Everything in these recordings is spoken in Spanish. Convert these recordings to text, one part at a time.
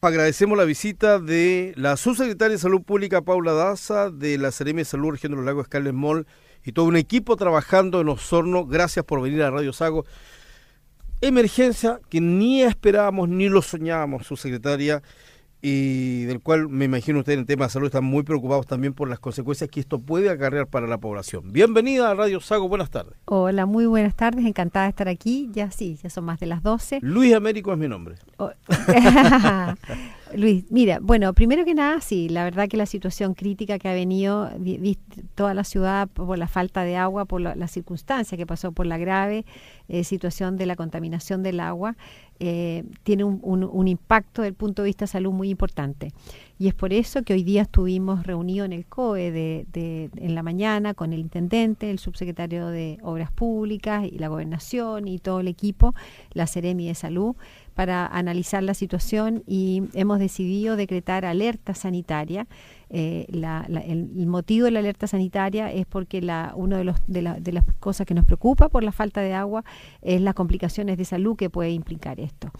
Agradecemos la visita de la subsecretaria de Salud Pública Paula Daza, de la Seremia de Salud Región de los Lagos Carles Moll y todo un equipo trabajando en Osorno. Gracias por venir a Radio Sago. Emergencia que ni esperábamos ni lo soñábamos, subsecretaria y del cual me imagino ustedes en el tema de salud están muy preocupados también por las consecuencias que esto puede acarrear para la población. Bienvenida a Radio Sago, buenas tardes. Hola, muy buenas tardes, encantada de estar aquí. Ya sí, ya son más de las 12. Luis Américo es mi nombre. Oh. Luis, mira, bueno, primero que nada, sí, la verdad que la situación crítica que ha venido toda la ciudad por la falta de agua, por la, circunstancia que pasó por la grave eh, situación de la contaminación del agua, eh, tiene un, impacto desde el punto de vista de salud muy importante. Y es por eso que hoy día estuvimos reunidos en el COE de, en la mañana con el intendente, el subsecretario de Obras Públicas y la gobernación y todo el equipo, la Seremi de Salud, para analizar la situación y hemos decidido decretar alerta sanitaria. Eh, el, motivo de la alerta sanitaria es porque la, una de, los, de, las cosas que nos preocupa por la falta de agua es las complicaciones de salud que puede implicar esto.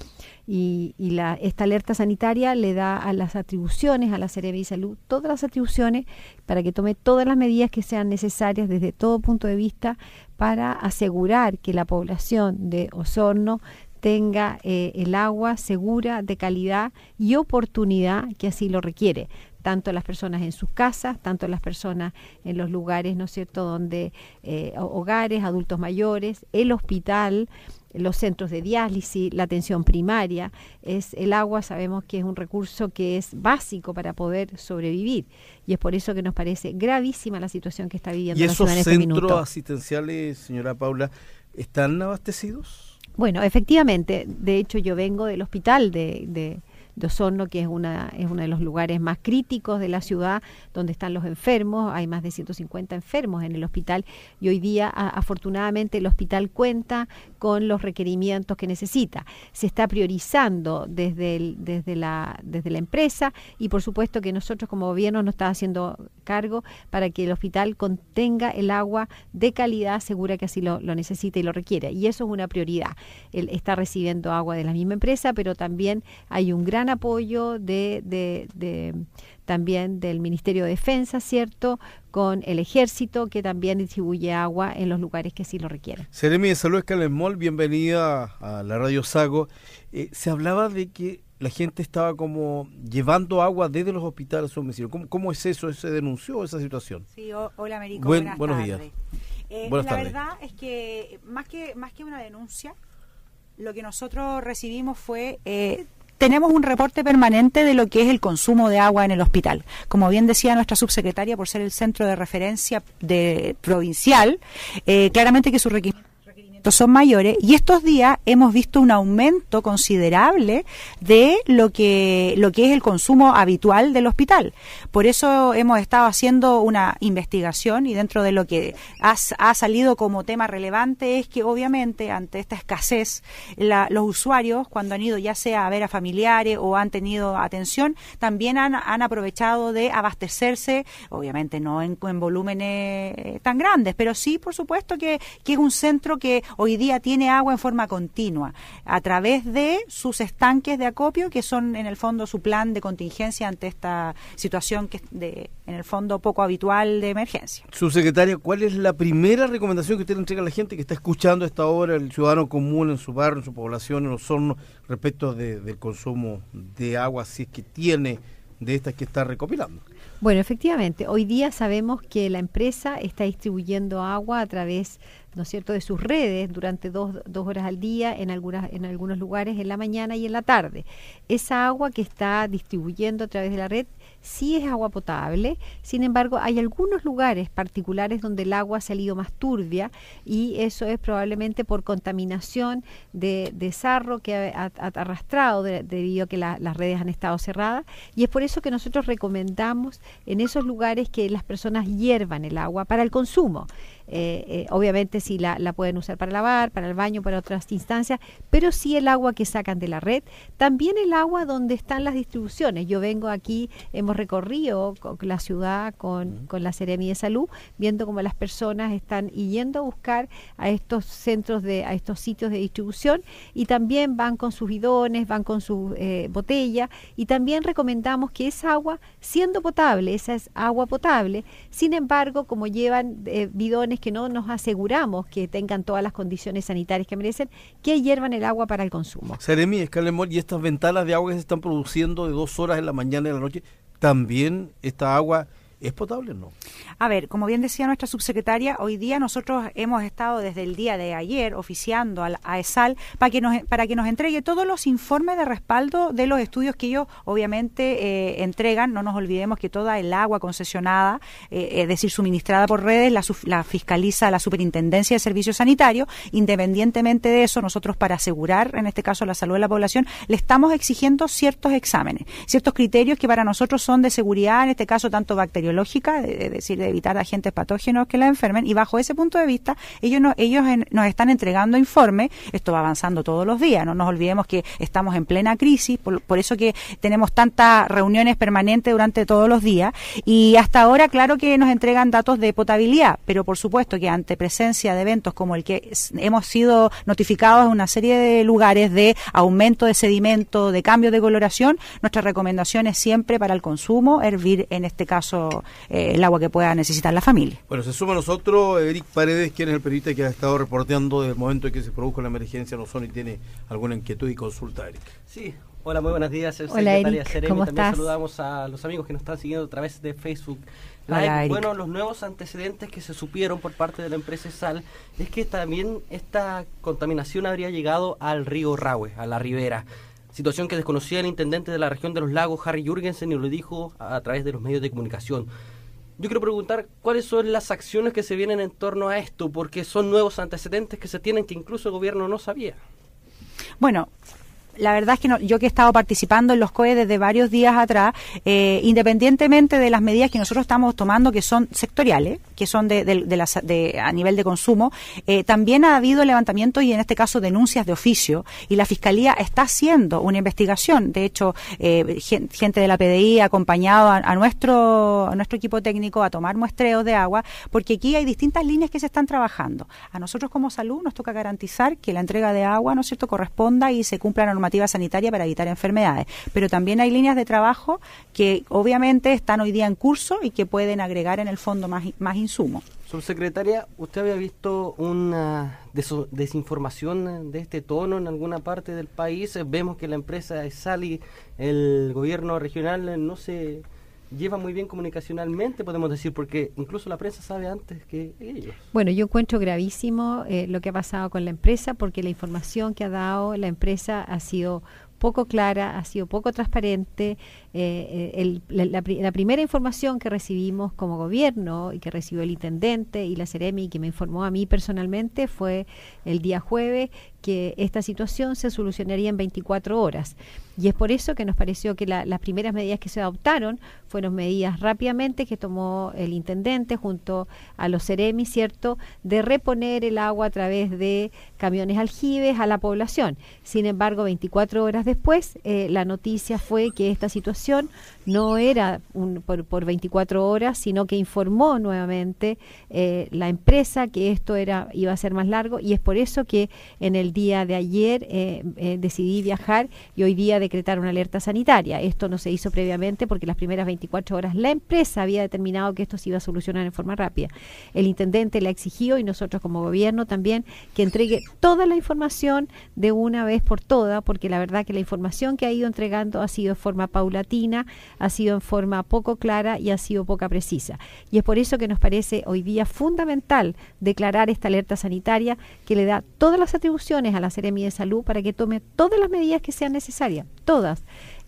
Y, la, esta alerta sanitaria le da a las atribuciones, a la Cerebro de Salud, todas las atribuciones para que tome todas las medidas que sean necesarias desde todo punto de vista para asegurar que la población de Osorno tenga eh, el agua segura, de calidad y oportunidad que así lo requiere tanto las personas en sus casas, tanto las personas en los lugares, ¿no es cierto?, donde eh, hogares, adultos mayores, el hospital, los centros de diálisis, la atención primaria, es el agua, sabemos que es un recurso que es básico para poder sobrevivir y es por eso que nos parece gravísima la situación que está viviendo la ciudad en este minuto. ¿Y esos centros asistenciales, señora Paula, están abastecidos? Bueno, efectivamente, de hecho yo vengo del hospital de, de, de Osorno, que es, una, es uno de los lugares más críticos de la ciudad, donde están los enfermos, hay más de 150 enfermos en el hospital y hoy día afortunadamente el hospital cuenta con los requerimientos que necesita. Se está priorizando desde, desde, la, desde la empresa y por supuesto que nosotros como gobierno nos está haciendo cargo para que el hospital contenga el agua de calidad segura que así lo, lo necesita y lo requiere. Y eso es una prioridad. Él está recibiendo agua de la misma empresa, pero también hay un gran apoyo de, de, también del Ministerio de Defensa, ¿cierto? Con el Ejército, que también distribuye agua en los lugares que sí lo requieren. Seremi de Salud Escalemol, bienvenida a la Radio Sago. Eh, se hablaba de que la gente estaba como llevando agua desde los hospitales a su domicilio. ¿Cómo, es eso? ¿Se denunció esa situación? Sí, hola Américo, buenos días. Eh, la verdad es que más que más que una denuncia, lo que nosotros recibimos fue eh, tenemos un reporte permanente de lo que es el consumo de agua en el hospital. Como bien decía nuestra subsecretaria, por ser el centro de referencia de provincial, eh, claramente que su son mayores y estos días hemos visto un aumento considerable de lo que lo que es el consumo habitual del hospital. Por eso hemos estado haciendo una investigación y dentro de lo que ha, salido como tema relevante es que obviamente ante esta escasez los usuarios cuando han ido ya sea a ver a familiares o han tenido atención también han, han aprovechado de abastecerse, obviamente no en, volúmenes eh, tan grandes, pero sí por supuesto que, que es un centro que hoy día tiene agua en forma continua a través de sus estanques de acopio, que son en el fondo su plan de contingencia ante esta situación que es de, en el fondo poco habitual de emergencia. Subsecretaria, ¿cuál es la primera recomendación que usted le entrega a la gente que está escuchando esta hora, el ciudadano común en su barrio, en su población, en los hornos, respecto del consumo de agua, si es que tiene de estas que está recopilando? Bueno, efectivamente, hoy día sabemos que la empresa está distribuyendo agua a través, ¿no es cierto?, de sus redes durante dos, dos horas al día en, algunas, en algunos lugares en la mañana y en la tarde. Esa agua que está distribuyendo a través de la red sí es agua potable, sin embargo hay algunos lugares particulares donde el agua ha salido más turbia y eso es probablemente por contaminación de, de sarro que ha, arrastrado debido a que las redes han estado cerradas y es por eso que nosotros recomendamos recomendamos en esos lugares que las personas hiervan el agua para el consumo. Eh, eh, obviamente si la, la, pueden usar para lavar, para el baño, para otras instancias, pero sí el agua que sacan de la red, también el agua donde están las distribuciones. Yo vengo aquí, hemos recorrido la ciudad con, con la Seremi de Salud, viendo cómo las personas están yendo a buscar a estos centros, de, a estos sitios de distribución y también van con sus bidones, van con sus eh, botellas y también recomendamos que esa agua, siendo potable, esa es agua potable, sin embargo, como llevan bidones que no nos aseguramos que tengan todas las condiciones sanitarias que merecen, que hiervan el agua para el consumo. Seremi, Escalemol, y estas ventanas de agua que se están produciendo de dos horas en la mañana y en la noche, también esta agua ¿Es potable o no? A ver, como bien decía nuestra subsecretaria, hoy día nosotros hemos estado desde el día de ayer oficiando a, ESAL para que, nos, para que nos entregue todos los informes de respaldo de los estudios que ellos obviamente eh, entregan. No nos olvidemos que toda el agua concesionada, eh, es decir, suministrada por redes, la, la fiscaliza la Superintendencia de Servicios Sanitarios. Independientemente de eso, nosotros para asegurar, en este caso, la salud de la población, le estamos exigiendo ciertos exámenes, ciertos criterios que para nosotros son de seguridad, en este caso, tanto bacteriológicos biológica, es decir, de evitar agentes patógenos que la enfermen, y bajo ese punto de vista, ellos, no, ellos nos están entregando informes, esto va avanzando todos los días, no nos olvidemos que estamos en plena crisis, por, eso que tenemos tantas reuniones permanentes durante todos los días, y hasta ahora, claro que nos entregan datos de potabilidad, pero por supuesto que ante presencia de eventos como el que hemos sido notificados en una serie de lugares de aumento de sedimento, de cambio de coloración, nuestra recomendación es siempre para el consumo, hervir en este caso eh, el agua que pueda necesitar la familia. Bueno, se suma a nosotros Eric Paredes, quien es el periodista que ha estado reporteando desde el momento en que se produjo la emergencia en Osorno y tiene alguna inquietud y consulta, Eric. Sí, hola, muy buenos días. Hola, Eric, ¿cómo También saludamos a los amigos que nos están siguiendo a través de Facebook. bueno, los nuevos antecedentes que se supieron por parte de la empresa SAL es que también esta contaminación habría llegado al río Rahue, a la ribera situación que desconocía el intendente de la región de los lagos, Harry Jurgensen, y lo dijo a, través de los medios de comunicación. Yo quiero preguntar cuáles son las acciones que se vienen en torno a esto, porque son nuevos antecedentes que se tienen que incluso el gobierno no sabía. Bueno, la verdad es que no, yo que he estado participando en los COE desde varios días atrás, eh, independientemente de las medidas que nosotros estamos tomando, que son sectoriales, que son de, de, a nivel de consumo, eh, también ha habido levantamiento y en este caso denuncias de oficio y la Fiscalía está haciendo una investigación. De hecho, eh, gente de la PDI ha acompañado a, nuestro, a nuestro equipo técnico a tomar muestreos de agua, porque aquí hay distintas líneas que se están trabajando. A nosotros como salud nos toca garantizar que la entrega de agua, ¿no es cierto?, corresponda y se cumpla la normativa sanitaria para evitar enfermedades. Pero también hay líneas de trabajo que obviamente están hoy día en curso y que pueden agregar en el fondo más, más insumos. Subsecretaria, ¿usted había visto una desinformación de este tono en alguna parte del país? Vemos que la empresa Sali, el gobierno regional, no se lleva muy bien comunicacionalmente, podemos decir, porque incluso la prensa sabe antes que ellos. Bueno, yo encuentro gravísimo eh, lo que ha pasado con la empresa, porque la información que ha dado la empresa ha sido poco clara, ha sido poco transparente. Eh, eh, la, primera información que recibimos como gobierno y que recibió el intendente y la Ceremi, que me informó a mí personalmente, fue el día jueves que esta situación se solucionaría en 24 horas. Y es por eso que nos pareció que las primeras medidas que se adoptaron fueron medidas rápidamente que tomó el intendente junto a los Ceremi, ¿cierto?, de reponer el agua a través de camiones aljibes a la población. Sin embargo, 24 horas después, eh, la noticia fue que esta situación no era por, por, 24 horas, sino que informó nuevamente eh, la empresa que esto era iba a ser más largo y es por eso que en el día de ayer eh, decidí viajar y hoy día decretar una alerta sanitaria. Esto no se hizo previamente porque las primeras 24 horas la empresa había determinado que esto se iba a solucionar en forma rápida. El intendente le exigió y nosotros como gobierno también que entregue toda la información de una vez por todas, porque la verdad que la información que ha ido entregando ha sido de forma paulatina, ha sido en forma poco clara y ha sido poca precisa. Y es por eso que nos parece hoy día fundamental declarar esta alerta sanitaria que le da todas las atribuciones a la Seremi de Salud para que tome todas las medidas que sean necesarias, todas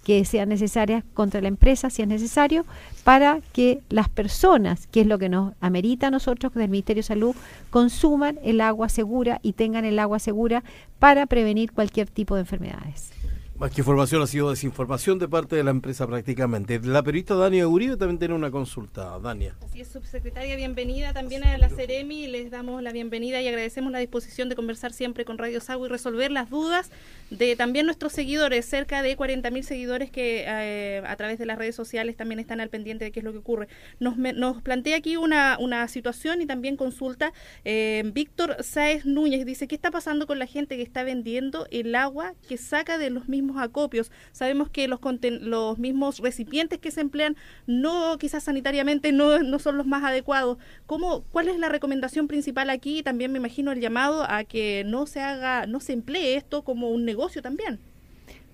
que sean necesarias contra la empresa si es necesario, para que las personas, que es lo que nos amerita a nosotros del Ministerio de Salud, consuman el agua segura y tengan el agua segura para prevenir cualquier tipo de enfermedades. Más que información ha sido desinformación de parte de la empresa prácticamente. La periodista Dania Uribe también tiene una consulta. Dania. Así es, subsecretaria, bienvenida también a la Ceremi. Les damos la bienvenida y agradecemos la disposición de conversar siempre con Radio Sago y resolver las dudas de también nuestros seguidores, cerca de 40.000 seguidores que eh, a través de las redes sociales también están al pendiente de qué es lo que ocurre. Nos, nos plantea aquí una, una situación y también consulta. Eh, Víctor Sáez Núñez dice, ¿qué está pasando con la gente que está vendiendo el agua que saca de los mismos acopios. Sabemos que los, los mismos recipientes que se emplean no quizás sanitariamente no, no son los más adecuados. ¿Cómo, ¿Cuál es la recomendación principal aquí? También me imagino el llamado a que no se haga, no se emplee esto como un negocio también.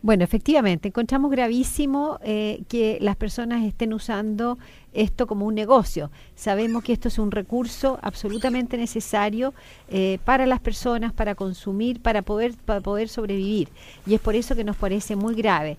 Bueno, efectivamente, encontramos gravísimo eh, que las personas estén usando esto como un negocio. Sabemos que esto es un recurso absolutamente necesario eh, para las personas, para consumir, para poder, para poder sobrevivir. Y es por eso que nos parece muy grave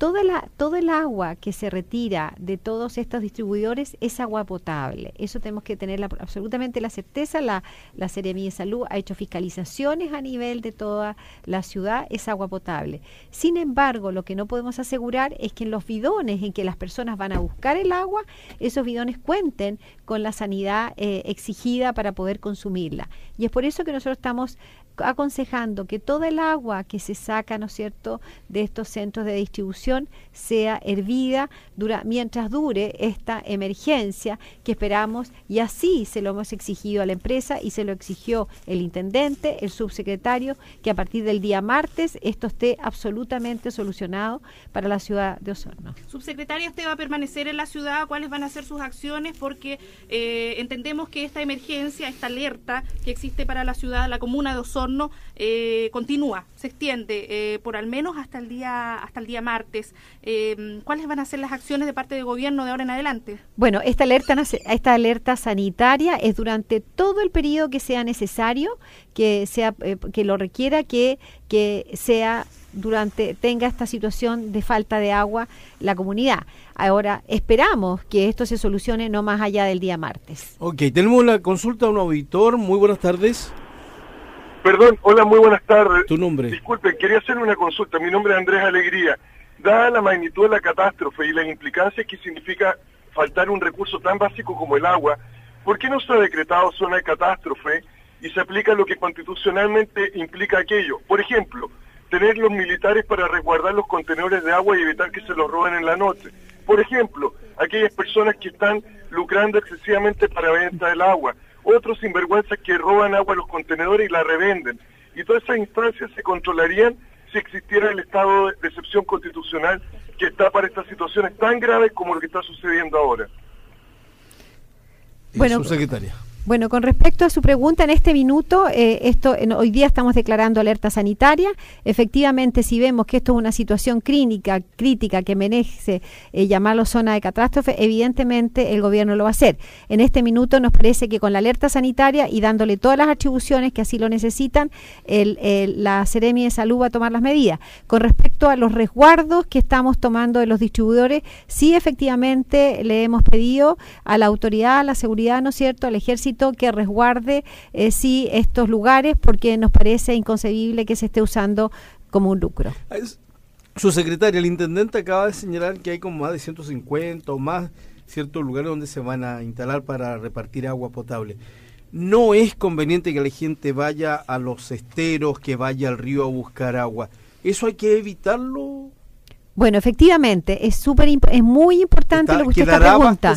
toda todo el agua que se retira de todos estos distribuidores es agua potable. Eso tenemos que tener absolutamente la certeza. La, la Seremía de Salud ha hecho fiscalizaciones a nivel de toda la ciudad, es agua potable. Sin embargo, lo que no podemos asegurar es que en los bidones en que las personas van a buscar el agua, esos bidones cuenten con la sanidad eh, exigida para poder consumirla. Y es por eso que nosotros estamos aconsejando que toda el agua que se saca, ¿no es cierto?, de estos centros de distribución sea hervida mientras dure esta emergencia que esperamos y así se lo hemos exigido a la empresa y se lo exigió el intendente, el subsecretario, que a partir del día martes esto esté absolutamente solucionado para la ciudad de Osorno. Subsecretaria, ¿usted va a permanecer en la ciudad? ¿Cuáles van a ser sus acciones? Porque eh, entendemos que esta emergencia, esta alerta que existe para la ciudad, la comuna de Osorno, eh, continúa, se extiende eh, por al menos hasta el día hasta el día martes. Eh, ¿Cuáles van a ser las acciones de parte del gobierno de ahora en adelante? Bueno, esta alerta esta alerta sanitaria es durante todo el periodo que sea necesario, que sea que lo requiera, que que sea durante tenga esta situación de falta de agua la comunidad. Ahora, esperamos que esto se solucione no más allá del día martes. Ok, tenemos la consulta de un auditor. Muy buenas tardes. Perdón, hola, muy buenas tardes. ¿Tu nombre? Disculpe, quería hacer una consulta. Mi nombre es Andrés Alegría. Dada la magnitud de la catástrofe y las implicancias que significa faltar un recurso tan básico como el agua, ¿por qué no se ha decretado zona de catástrofe y se aplica lo que constitucionalmente implica aquello? Por ejemplo, tener los militares para resguardar los contenedores de agua y evitar que se los roben en la noche. Por ejemplo, aquellas personas que están lucrando excesivamente para venta del agua otros sinvergüenzas que roban agua a los contenedores y la revenden. Y todas esas instancias se controlarían si existiera el estado de excepción constitucional que está para estas situaciones tan graves como lo que está sucediendo ahora. Bueno, secretaria. Bueno, con respecto a su pregunta, en este minuto, eh, esto hoy día estamos declarando alerta sanitaria. Efectivamente, si vemos que esto es una situación clínica, crítica que merece eh, llamarlo zona de catástrofe, evidentemente el gobierno lo va a hacer. En este minuto nos parece que con la alerta sanitaria y dándole todas las atribuciones que así lo necesitan, el, la Seremi de Salud va a tomar las medidas. Con respecto a los resguardos que estamos tomando de los distribuidores, sí efectivamente le hemos pedido a la autoridad, a la seguridad, ¿no es cierto?, al ejército, que resguarde eh, sí estos lugares porque nos parece inconcebible que se esté usando como un lucro. Su secretaria, el intendente acaba de señalar que hay como más de 150 o más ciertos lugares donde se van a instalar para repartir agua potable. No es conveniente que la gente vaya a los esteros, que vaya al río a buscar agua. ¿Eso hay que evitarlo? Bueno, efectivamente, es súper es muy importante lo que usted está pregunta.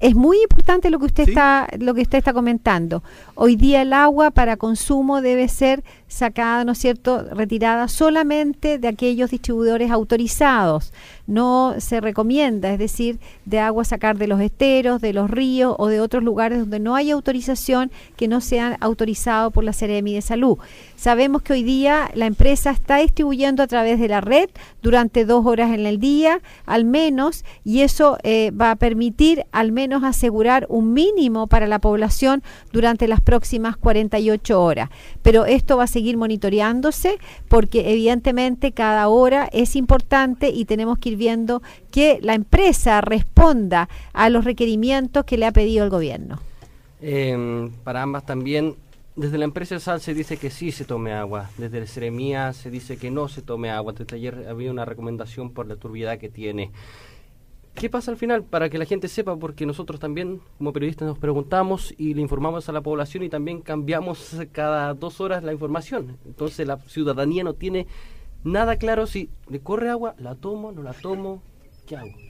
Es muy importante lo que usted está lo que usted está comentando. Hoy día el agua para consumo debe ser sacada, ¿no es cierto?, retirada solamente de aquellos distribuidores autorizados. No se recomienda, es decir, de agua sacar de los esteros, de los ríos o de otros lugares donde no hay autorización que no sean autorizados por la Seremi de Salud. Sabemos que hoy día la empresa está distribuyendo a través de la red durante dos horas en el día, al menos, y eso eh, va a permitir al menos asegurar un mínimo para la población durante las próximas 48 horas. Pero esto va a seguir monitoreándose porque evidentemente cada hora es importante y tenemos que ir viendo que la empresa responda a los requerimientos que le ha pedido el gobierno. Em, para ambas también Desde la empresa Sal se dice que sí se tome agua, desde el Ceremía se dice que no se tome agua, desde ayer había una recomendación por la turbiedad que tiene. ¿Qué pasa al final? Para que la gente sepa, porque nosotros también como periodistas nos preguntamos y le informamos a la población y también cambiamos cada dos horas la información. Entonces la ciudadanía no tiene nada claro si le corre agua, la tomo, no la tomo,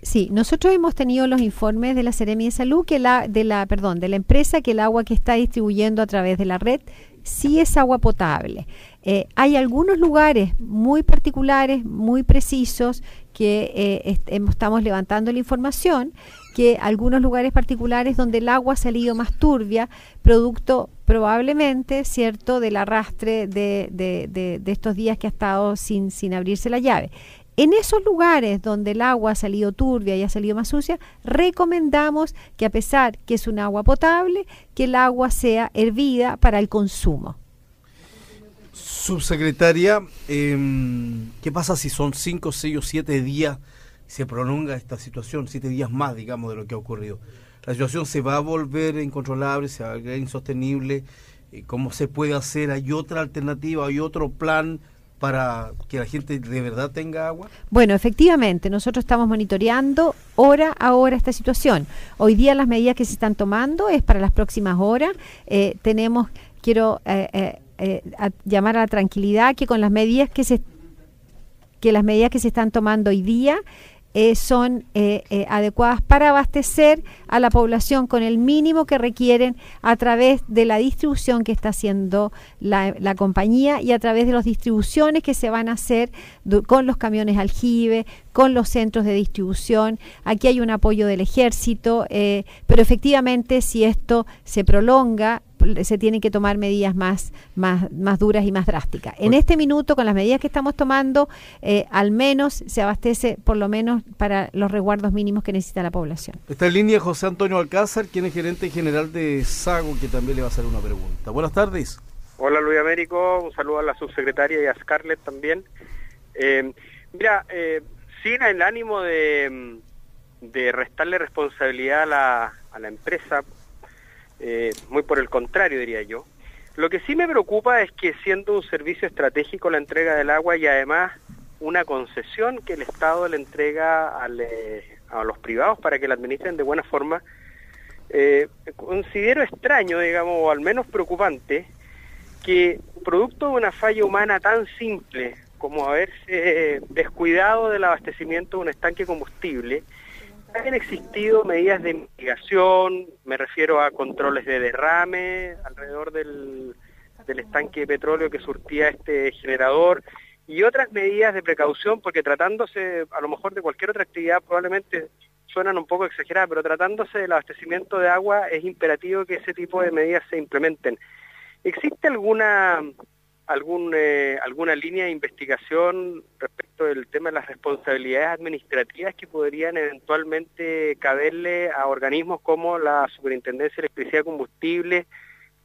Sí, nosotros hemos tenido los informes de la Seremi de Salud, que la, de la, perdón, de la empresa que el agua que está distribuyendo a través de la red sí es agua potable. Eh, hay algunos lugares muy particulares, muy precisos, que eh, estamos levantando la información, que algunos lugares particulares donde el agua ha salido más turbia, producto probablemente, ¿cierto?, del arrastre de, de, de, estos días que ha estado sin, sin abrirse la llave. En esos lugares donde el agua ha salido turbia y ha salido más sucia, recomendamos que a pesar que es un agua potable, que el agua sea hervida para el consumo. Subsecretaria, em, ¿qué pasa si son cinco, seis o siete días se prolonga esta situación, siete días más, digamos, de lo que ha ocurrido? La situación se va a volver incontrolable, se va a volver insostenible. ¿Cómo se puede hacer? ¿Hay otra alternativa? ¿Hay otro plan? para que la gente de verdad tenga agua? Bueno, efectivamente, nosotros estamos monitoreando hora a hora esta situación. Hoy día las medidas que se están tomando es para las próximas horas. Eh, tenemos, quiero eh, eh, llamar a la tranquilidad que con las medidas que se que las medidas que se están tomando hoy día eh, son eh, eh, adecuadas para abastecer a la población con el mínimo que requieren a través de la distribución que está haciendo la, la compañía y a través de las distribuciones que se van a hacer con los camiones aljibe, con los centros de distribución. Aquí hay un apoyo del ejército, pero efectivamente si esto se prolonga, se tienen que tomar medidas más, más, más duras y más drásticas. En este minuto, con las medidas que estamos tomando, eh, al menos se abastece por lo menos para los resguardos mínimos que necesita la población. Está en línea José Antonio Alcázar, quien es gerente general de Sago, que también le va a hacer una pregunta. Buenas tardes. Hola Luis Américo, un saludo a la subsecretaria y a Scarlett también. Eh, mira, eh, sin el ánimo de, de restarle responsabilidad a la, a la empresa eh, muy por el contrario diría yo. Lo que sí me preocupa es que siendo un servicio estratégico la entrega del agua y además una concesión que el Estado le entrega eh, a los privados para que la administren de buena forma, eh, considero extraño, digamos, o al menos preocupante, que producto de una falla humana tan simple como haberse descuidado del abastecimiento de un estanque combustible, han existido medidas de mitigación, me refiero a controles de derrame alrededor del, estanque de petróleo que surtía este generador y otras medidas de precaución, porque tratándose a lo mejor de cualquier otra actividad probablemente suenan un poco exageradas, pero tratándose del abastecimiento de agua es imperativo que ese tipo de medidas se implementen. ¿Existe alguna algún, eh, alguna línea de investigación respecto del tema de las responsabilidades administrativas que podrían eventualmente caberle a organismos como la Superintendencia de Electricidad y Combustible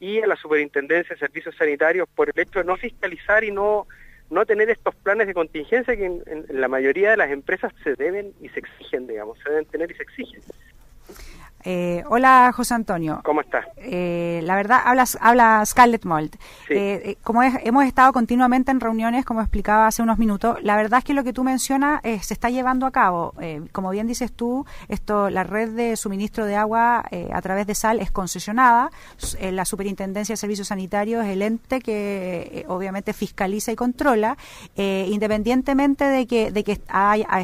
y a la Superintendencia de Servicios Sanitarios por el hecho de no fiscalizar y no, no tener estos planes de contingencia que en, en la mayoría de las empresas se deben y se exigen, digamos, se deben tener y se exigen. Eh, hola, José Antonio. ¿Cómo estás? Eh, la verdad, hablas, habla Scarlett Mold. Eh, como hemos estado continuamente en reuniones, como explicaba hace unos minutos, la verdad es que lo que tú mencionas se está llevando a cabo. como bien dices tú, esto, la red de suministro de agua a través de sal es concesionada. la Superintendencia de Servicios Sanitarios es el ente que obviamente fiscaliza y controla, independientemente de que, de que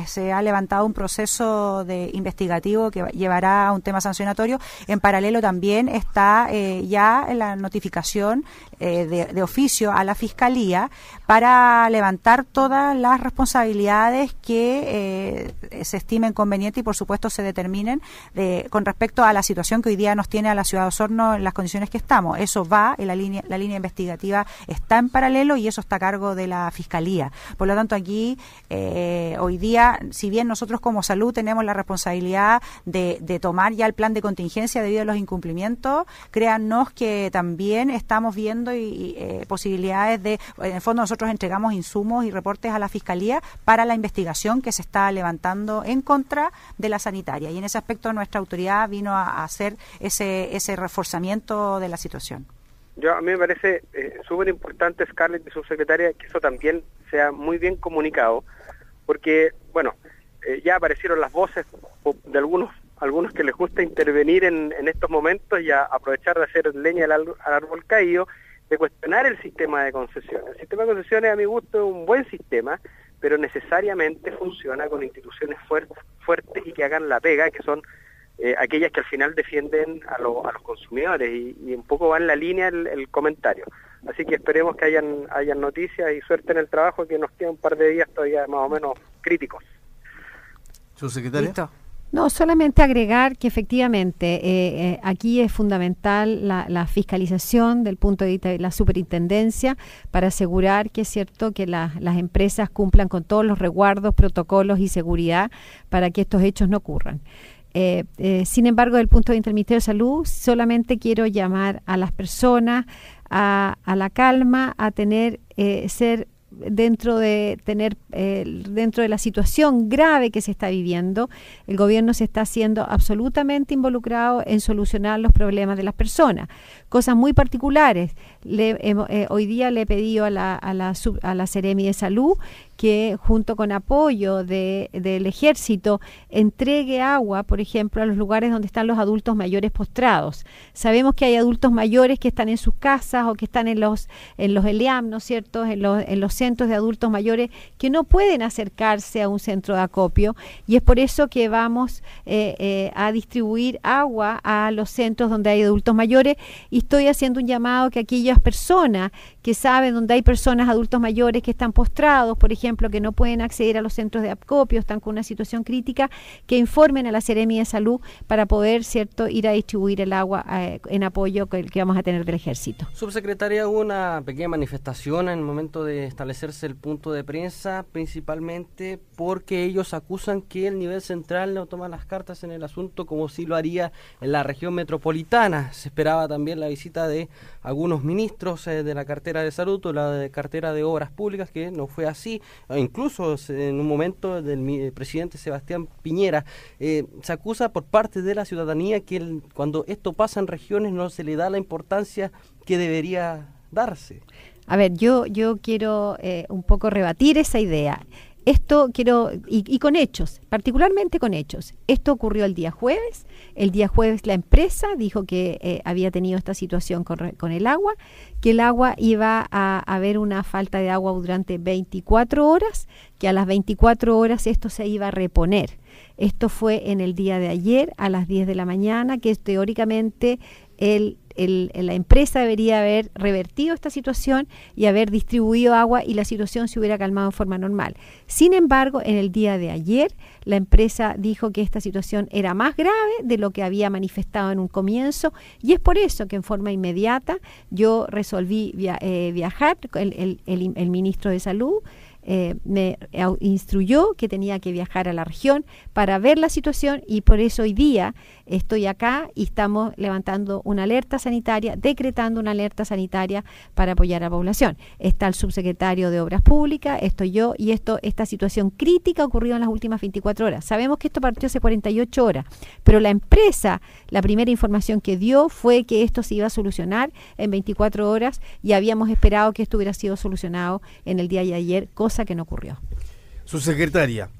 se ha levantado un proceso de investigativo que llevará a un tema En paralelo también está eh, ya la notificación eh, de, oficio a la Fiscalía para levantar todas las responsabilidades que eh, se estimen convenientes y por supuesto se determinen con respecto a la situación que hoy día nos tiene a la ciudad de Osorno en las condiciones que estamos. Eso va, en la línea, la línea investigativa está en paralelo y eso está a cargo de la Fiscalía. Por lo tanto, aquí hoy día, si bien nosotros como salud tenemos la responsabilidad de, de tomar ya el plan de contingencia debido a los incumplimientos, créannos que también estamos viendo y, eh, posibilidades de, en el fondo nosotros entregamos insumos y reportes a la Fiscalía para la investigación que se está levantando en contra de la sanitaria. Y en ese aspecto nuestra autoridad vino a, hacer ese, ese reforzamiento de la situación. yo a mí me parece eh, súper importante, Scarlett y subsecretaria, que eso también sea muy bien comunicado, porque, bueno, eh, ya aparecieron las voces de algunos algunos que les gusta intervenir en, en estos momentos y aprovechar de hacer leña al, al, árbol caído, de cuestionar el sistema de concesiones. El sistema de concesiones, a mi gusto, es un buen sistema, pero necesariamente funciona con instituciones fuertes, fuertes y que hagan la pega, que son eh, aquellas que al final defienden a, a los consumidores y, un poco va en la línea el, comentario. Así que esperemos que hayan, hayan noticias y suerte en el trabajo, que nos queda un par de días todavía más o menos críticos. ¿Su secretario? No, solamente agregar que efectivamente eh, eh, aquí es fundamental la, fiscalización del punto de vista de la superintendencia para asegurar que es cierto que las empresas cumplan con todos los resguardos, protocolos y seguridad para que estos hechos no ocurran. Eh, sin embargo, desde el punto de vista del Ministerio de Salud, solamente quiero llamar a las personas a, a la calma, a tener, ser dentro de tener eh, dentro de la situación grave que se está viviendo, el gobierno se está haciendo absolutamente involucrado en solucionar los problemas de las personas. Cosas muy particulares. Le, eh, hoy día le he pedido a la, a la, a la Seremi de Salud que junto con apoyo de, del ejército entregue agua, por ejemplo, a los lugares donde están los adultos mayores postrados. Sabemos que hay adultos mayores que están en sus casas o que están en los en los ELEAM, ¿no es cierto?, en los, en los centros de adultos mayores que no pueden acercarse a un centro de acopio y es por eso que vamos eh, eh, a distribuir agua a los centros donde hay adultos mayores y estoy haciendo un llamado que aquellas personas que saben donde hay personas adultos mayores que están postrados, por ejemplo, que no pueden acceder a los centros de acopio, están con una situación crítica, que informen a la Seremi de Salud para poder, ¿cierto?, ir a distribuir el agua eh, en apoyo que, vamos a tener del ejército. Subsecretaria, hubo una pequeña manifestación en el momento de establecerse el punto de prensa, principalmente porque ellos acusan que el nivel central no toma las cartas en el asunto como si lo haría en la región metropolitana. Se esperaba también la visita de algunos ministros eh, de la cartera de salud o la de cartera de obras públicas, que no fue así. E incluso en un momento del presidente Sebastián Piñera, eh, se acusa por parte de la ciudadanía que cuando esto pasa en regiones no se le da la importancia que debería darse. A ver, yo, yo quiero eh, un poco rebatir esa idea. Esto quiero, y, con hechos, particularmente con hechos. Esto ocurrió el día jueves. El día jueves la empresa dijo que eh, había tenido esta situación con, el agua, que el agua iba a haber una falta de agua durante 24 horas, que a las 24 horas esto se iba a reponer. Esto fue en el día de ayer a las 10 de la mañana, que teóricamente el la empresa debería haber revertido esta situación y haber distribuido agua y la situación se hubiera calmado en forma normal. Sin embargo, en el día de ayer, la empresa dijo que esta situación era más grave de lo que había manifestado en un comienzo y es por eso que en forma inmediata yo resolví eh, viajar, el, el ministro de Salud, eh, me instruyó que tenía que viajar a la región para ver la situación y por eso hoy día estoy acá y estamos levantando una alerta sanitaria, decretando una alerta sanitaria para apoyar a la población. Está el subsecretario de Obras Públicas, estoy yo y esto esta situación crítica ocurrió en las últimas 24 horas. Sabemos que esto partió hace 48 horas, pero la empresa, la primera información que dio fue que esto se iba a solucionar en 24 horas y habíamos esperado que esto hubiera sido solucionado en el día de ayer, cosa que no ocurrió. Su secretaria,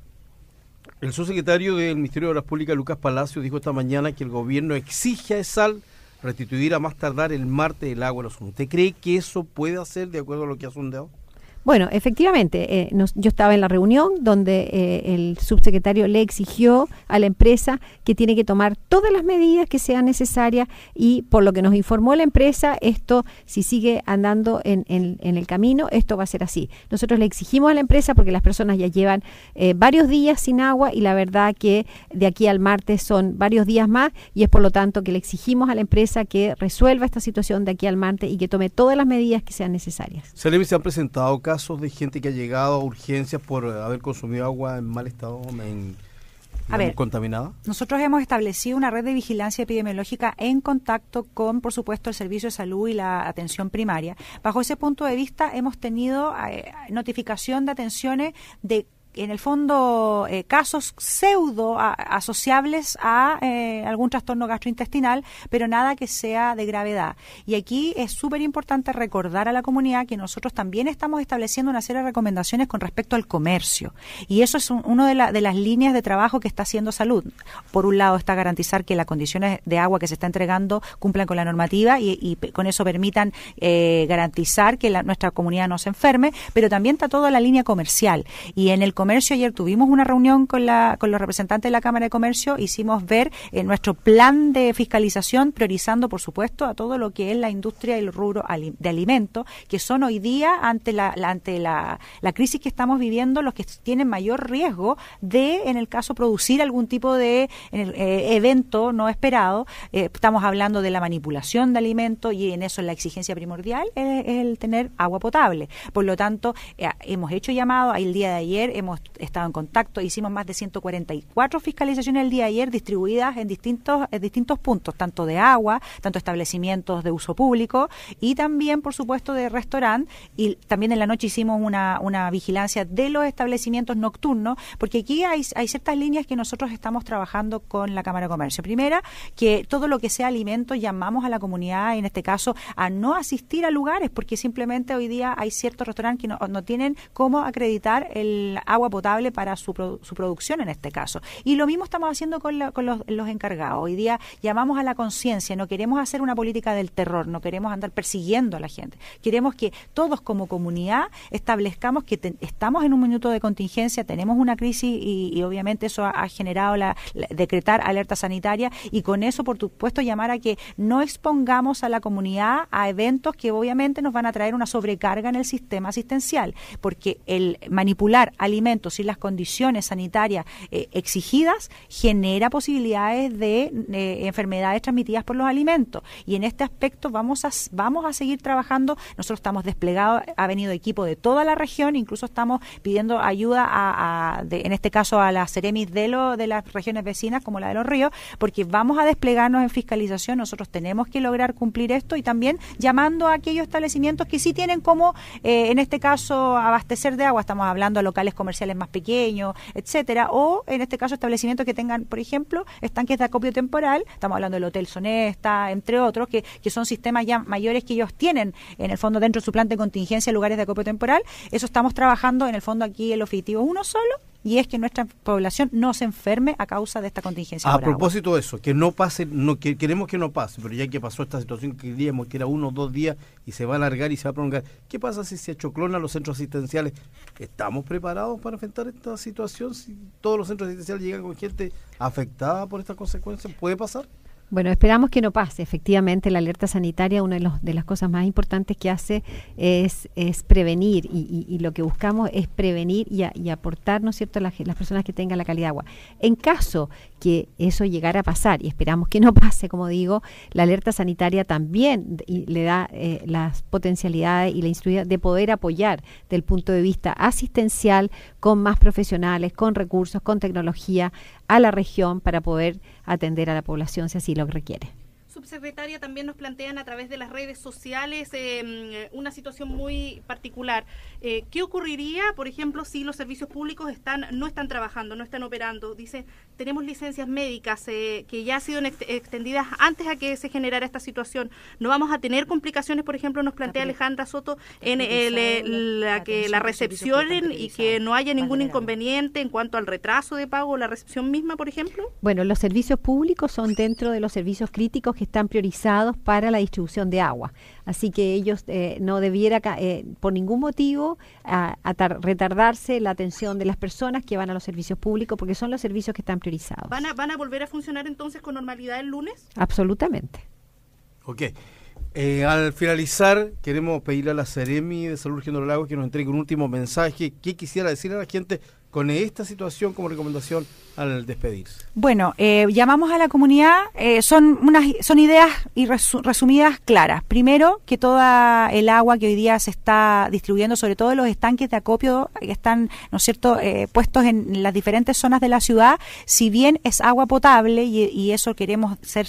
el subsecretario del Ministerio de Obras Públicas, Lucas Palacio, dijo esta mañana que el gobierno exige a ESAL restituir a más tardar el martes el agua a los ¿Usted cree que eso puede hacer de acuerdo a lo que ha sondeado? Bueno, efectivamente, eh, yo estaba en la reunión donde eh, el subsecretario le exigió a la empresa que tiene que tomar todas las medidas que sean necesarias y por lo que nos informó la empresa, esto, si sigue andando en, el camino, esto va a ser así. Nosotros le exigimos a la empresa porque las personas ya llevan eh, varios días sin agua y la verdad que de aquí al martes son varios días más y es por lo tanto que le exigimos a la empresa que resuelva esta situación de aquí al martes y que tome todas las medidas que sean necesarias. Se se han presentado casos de gente que ha llegado a urgencias por haber consumido agua en mal estado, en, a ver, contaminada? Nosotros hemos establecido una red de vigilancia epidemiológica en contacto con, por supuesto, el Servicio de Salud y la atención primaria. Bajo ese punto de vista, hemos tenido eh, notificación de atenciones de en el fondo eh, casos pseudo asociables a eh, algún trastorno gastrointestinal, pero nada que sea de gravedad. Y aquí es súper importante recordar a la comunidad que nosotros también estamos estableciendo una serie de recomendaciones con respecto al comercio. Y eso es una de, de las líneas de trabajo que está haciendo salud. Por un lado está garantizar que las condiciones de agua que se está entregando cumplan con la normativa y, con eso permitan eh, garantizar que nuestra comunidad no se enferme, pero también está toda la línea comercial. Y en el Comercio ayer tuvimos una reunión con, la, con los representantes de la Cámara de Comercio, hicimos ver en nuestro plan de fiscalización, priorizando, por supuesto, a todo lo que es la industria y el rubro de alimentos, que son hoy día, ante la, ante la, crisis que estamos viviendo, los que tienen mayor riesgo de, en el caso, producir algún tipo de eh, evento no esperado. Eh, estamos hablando de la manipulación de alimentos y en eso la exigencia primordial es, el tener agua potable. Por lo tanto, eh, hemos hecho llamado, el día de ayer hemos hemos estado en contacto, hicimos más de 144 fiscalizaciones el día de ayer distribuidas en distintos, distintos puntos, tanto de agua, tanto establecimientos de uso público y también, por supuesto, de restaurante. Y también en la noche hicimos una, una vigilancia de los establecimientos nocturnos, porque aquí hay, hay ciertas líneas que nosotros estamos trabajando con la Cámara de Comercio. Primera, que todo lo que sea alimento llamamos a la comunidad, en este caso, a no asistir a lugares, porque simplemente hoy día hay ciertos restaurantes que no, no tienen cómo acreditar el agua agua potable para su, producción en este caso. Y lo mismo estamos haciendo con, con los, los, encargados. Hoy día llamamos a la conciencia, no queremos hacer una política del terror, no queremos andar persiguiendo a la gente. Queremos que todos como comunidad establezcamos que estamos en un minuto de contingencia, tenemos una crisis y, obviamente eso ha, generado la, decretar alerta sanitaria y con eso, por supuesto, llamar a que no expongamos a la comunidad a eventos que obviamente nos van a traer una sobrecarga en el sistema asistencial, porque el manipular alimentos y las condiciones sanitarias eh, exigidas genera posibilidades de enfermedades transmitidas por los alimentos. Y en este aspecto vamos a, vamos a seguir trabajando. Nosotros estamos desplegados, ha venido equipo de toda la región, incluso estamos pidiendo ayuda a, en este caso a las Ceremis de, lo, de las regiones vecinas como la de los ríos, porque vamos a desplegarnos en fiscalización. Nosotros tenemos que lograr cumplir esto y también llamando a aquellos establecimientos que sí tienen como, eh, en este caso, abastecer de agua. Estamos hablando de locales comerciales más pequeños, etcétera, o en este caso establecimientos que tengan, por ejemplo, estanques de acopio temporal, estamos hablando del Hotel Sonesta, entre otros, que, que son sistemas ya mayores que ellos tienen en el fondo dentro de su plan de contingencia lugares de acopio temporal. Eso estamos trabajando en el fondo aquí el objetivo uno solo y es que nuestra población no se enferme a causa de esta contingencia. A propósito de eso, que no pase, no que, queremos que no pase, pero ya que pasó esta situación que diríamos que era uno o dos días y se va a alargar y se va a prolongar, ¿qué pasa si se achoclonan los centros asistenciales? ¿Estamos preparados para enfrentar esta situación? Si todos los centros asistenciales llegan con gente afectada por estas consecuencias, ¿puede pasar? Bueno, esperamos que no pase. Efectivamente, la alerta sanitaria, una de, los, de las cosas más importantes que hace es, prevenir y, lo que buscamos es prevenir y, aportar, ¿no es cierto?, las, las personas que tengan la calidad de agua. En caso que eso llegara a pasar, y esperamos que no pase, como digo, la alerta sanitaria también le da eh, las potencialidades y la instruida de poder apoyar del punto de vista asistencial con más profesionales, con recursos, con tecnología a la región para poder atender a la población si así lo requiere subsecretaria, también nos plantean a través de las redes sociales eh, una situación muy particular. Eh, ¿Qué ocurriría, por ejemplo, si los servicios públicos están no están trabajando, no están operando? Dice, tenemos licencias médicas eh, que ya han sido extendidas antes a que se generara esta situación. ¿No vamos a tener complicaciones, por ejemplo, nos plantea Alejandra Soto, en el, la que la recepcionen y que no haya ningún inconveniente en cuanto al retraso de pago o la recepción misma, por ejemplo? Bueno, los servicios públicos son dentro de los servicios críticos que están priorizados para la distribución de agua. Así que ellos eh, no debiera, eh, por ningún motivo, a, retardarse la atención de las personas que van a los servicios públicos, porque son los servicios que están priorizados. ¿Van a, van a volver a funcionar entonces con normalidad el lunes? Absolutamente. Ok. Eh, al finalizar, queremos pedirle a la Ceremi de Salud Regional Lagos que nos entregue un último mensaje. ¿Qué quisiera decir a la gente con esta situación como recomendación al despedirse? Bueno, eh, llamamos a la comunidad, eh, son unas son ideas y resumidas claras. Primero, que toda el agua que hoy día se está distribuyendo, sobre todo los estanques de acopio que están, ¿no es cierto?, eh, puestos en las diferentes zonas de la ciudad, si bien es agua potable y, eso queremos ser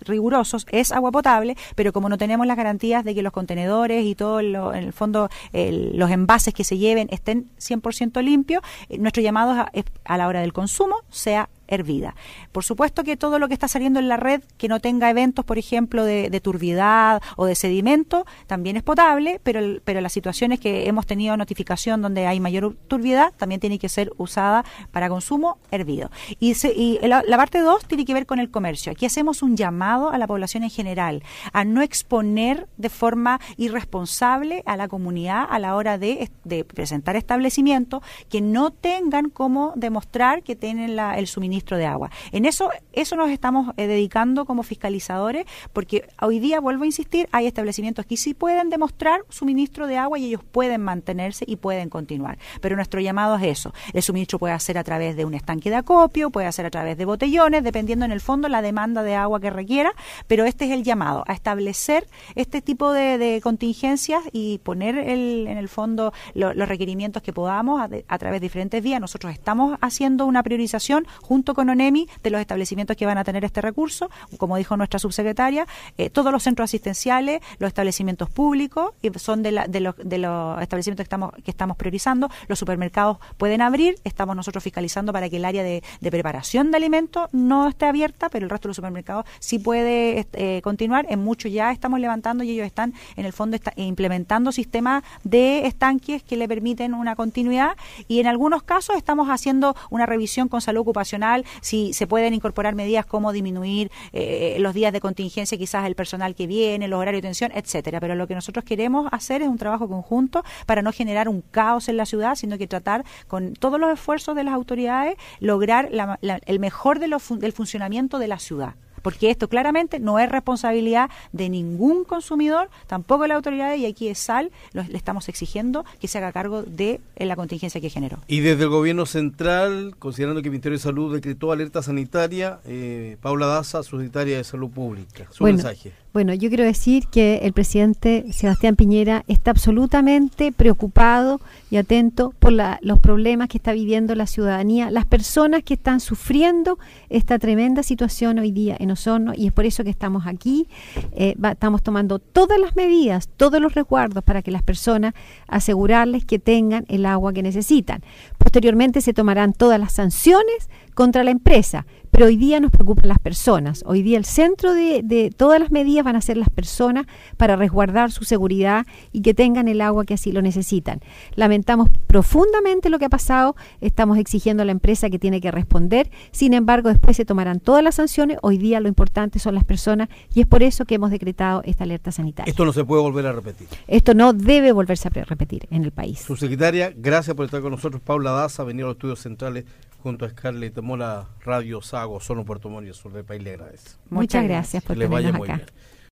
rigurosos, es agua potable, pero como no tenemos las garantías de que los contenedores y todo, en el fondo, los envases que se lleven estén 100% limpios, nuestro llamado es a la hora del consumo sea hervida. Por supuesto que todo lo que está saliendo en la red que no tenga eventos, por ejemplo, de, de turbiedad o de sedimento, también es potable, pero, pero las situaciones que hemos tenido notificación donde hay mayor turbiedad también tiene que ser usada para consumo hervido. Y, y la, la, parte 2 tiene que ver con el comercio. Aquí hacemos un llamado a la población en general a no exponer de forma irresponsable a la comunidad a la hora de, de presentar establecimientos que no tengan cómo demostrar que tienen la, el suministro de agua. En eso, eso nos estamos eh, dedicando como fiscalizadores, porque hoy día, vuelvo a insistir, hay establecimientos que sí pueden demostrar suministro de agua y ellos pueden mantenerse y pueden continuar. Pero nuestro llamado es eso. El suministro puede ser a través de un estanque de acopio, puede ser a través de botellones, dependiendo en el fondo la demanda de agua que requiera, pero este es el llamado, a establecer este tipo de, contingencias y poner el, en el fondo los requerimientos que podamos a, a través de diferentes vías. Nosotros estamos haciendo una priorización junto con ONEMI de los establecimientos que van a tener este recurso, como dijo nuestra subsecretaria, eh, todos los centros asistenciales, los establecimientos públicos, y son de, de, los, de los establecimientos que estamos, que estamos priorizando, los supermercados pueden abrir, estamos nosotros fiscalizando para que el área de, preparación de alimentos no esté abierta, pero el resto de los supermercados sí puede eh, continuar, en muchos ya estamos levantando y ellos están en el fondo implementando sistemas de estanques que le permiten una continuidad. Y en algunos casos estamos haciendo una revisión con salud ocupacional si se pueden incorporar medidas como disminuir eh, los días de contingencia, quizás el personal que viene, los horarios de atención, etcétera. Pero lo que nosotros queremos hacer es un trabajo conjunto para no generar un caos en la ciudad, sino que tratar con todos los esfuerzos de las autoridades lograr el mejor de del funcionamiento de la ciudad porque esto claramente no es responsabilidad de ningún consumidor, tampoco de la autoridad, y aquí es SAL, le estamos exigiendo que se haga cargo de eh, la contingencia que generó. Y desde el gobierno central, considerando que el Ministerio de Salud decretó alerta sanitaria, eh, Paula Daza, subsecretaria de Salud Pública, su mensaje. Bueno, yo quiero decir que el presidente Sebastián Piñera está absolutamente preocupado y atento por los problemas que está viviendo la ciudadanía, las personas que están sufriendo esta tremenda situación hoy día en Osorno y es por eso que estamos aquí. Eh, estamos tomando todas las medidas, todos los resguardos para que las personas asegurarles que tengan el agua que necesitan. Posteriormente se tomarán todas las sanciones contra la empresa, pero hoy día nos preocupan las personas. Hoy día el centro de, todas las medidas van a ser las personas para resguardar su seguridad y que tengan el agua que así lo necesitan. Lamentamos profundamente lo que ha pasado, estamos exigiendo a la empresa que tiene que responder, sin embargo después se tomarán todas las sanciones, hoy día lo importante son las personas y es por eso que hemos decretado esta alerta sanitaria. Esto no se puede volver a repetir. Esto no debe volverse a repetir en el país. Su secretaria, gracias por estar con nosotros, Paula Daza, venir a los estudios centrales junto a Scarlett tomó la Radio Sago, Sono Puerto Montt y Sur del País. Le agradece. Muchas gracias por tenernos acá.